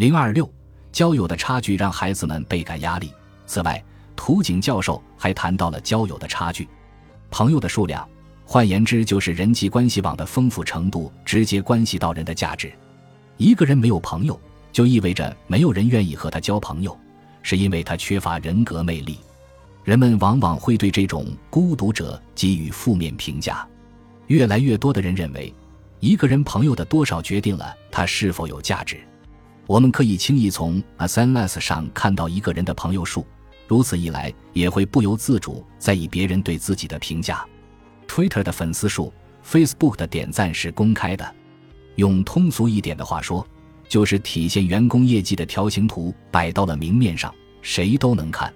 零二六，交友的差距让孩子们倍感压力。此外，图景教授还谈到了交友的差距，朋友的数量，换言之就是人际关系网的丰富程度，直接关系到人的价值。一个人没有朋友，就意味着没有人愿意和他交朋友，是因为他缺乏人格魅力。人们往往会对这种孤独者给予负面评价。越来越多的人认为，一个人朋友的多少决定了他是否有价值。我们可以轻易从 SNS 上看到一个人的朋友数。如此一来，也会不由自主在意别人对自己的评价。Twitter 的粉丝数、Facebook 的点赞是公开的。用通俗一点的话说，就是体现员工业绩的条形图摆到了明面上，谁都能看。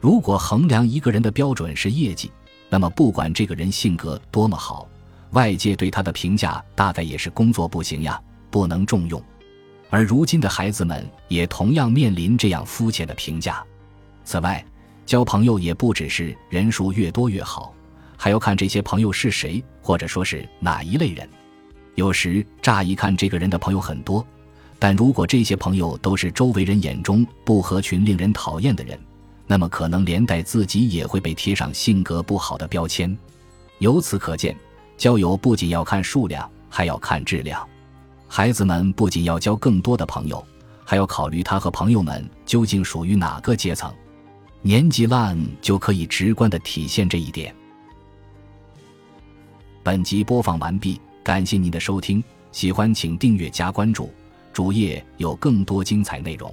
如果衡量一个人的标准是业绩，那么不管这个人性格多么好，外界对他的评价大概也是工作不行呀，不能重用。而如今的孩子们也同样面临这样肤浅的评价。此外，交朋友也不只是人数越多越好，还要看这些朋友是谁，或者说是哪一类人。有时乍一看，这个人的朋友很多，但如果这些朋友都是周围人眼中不合群、令人讨厌的人，那么可能连带自己也会被贴上性格不好的标签。由此可见，交友不仅要看数量，还要看质量。孩子们不仅要交更多的朋友，还要考虑他和朋友们究竟属于哪个阶层。年纪烂就可以直观的体现这一点。本集播放完毕，感谢您的收听，喜欢请订阅加关注，主页有更多精彩内容。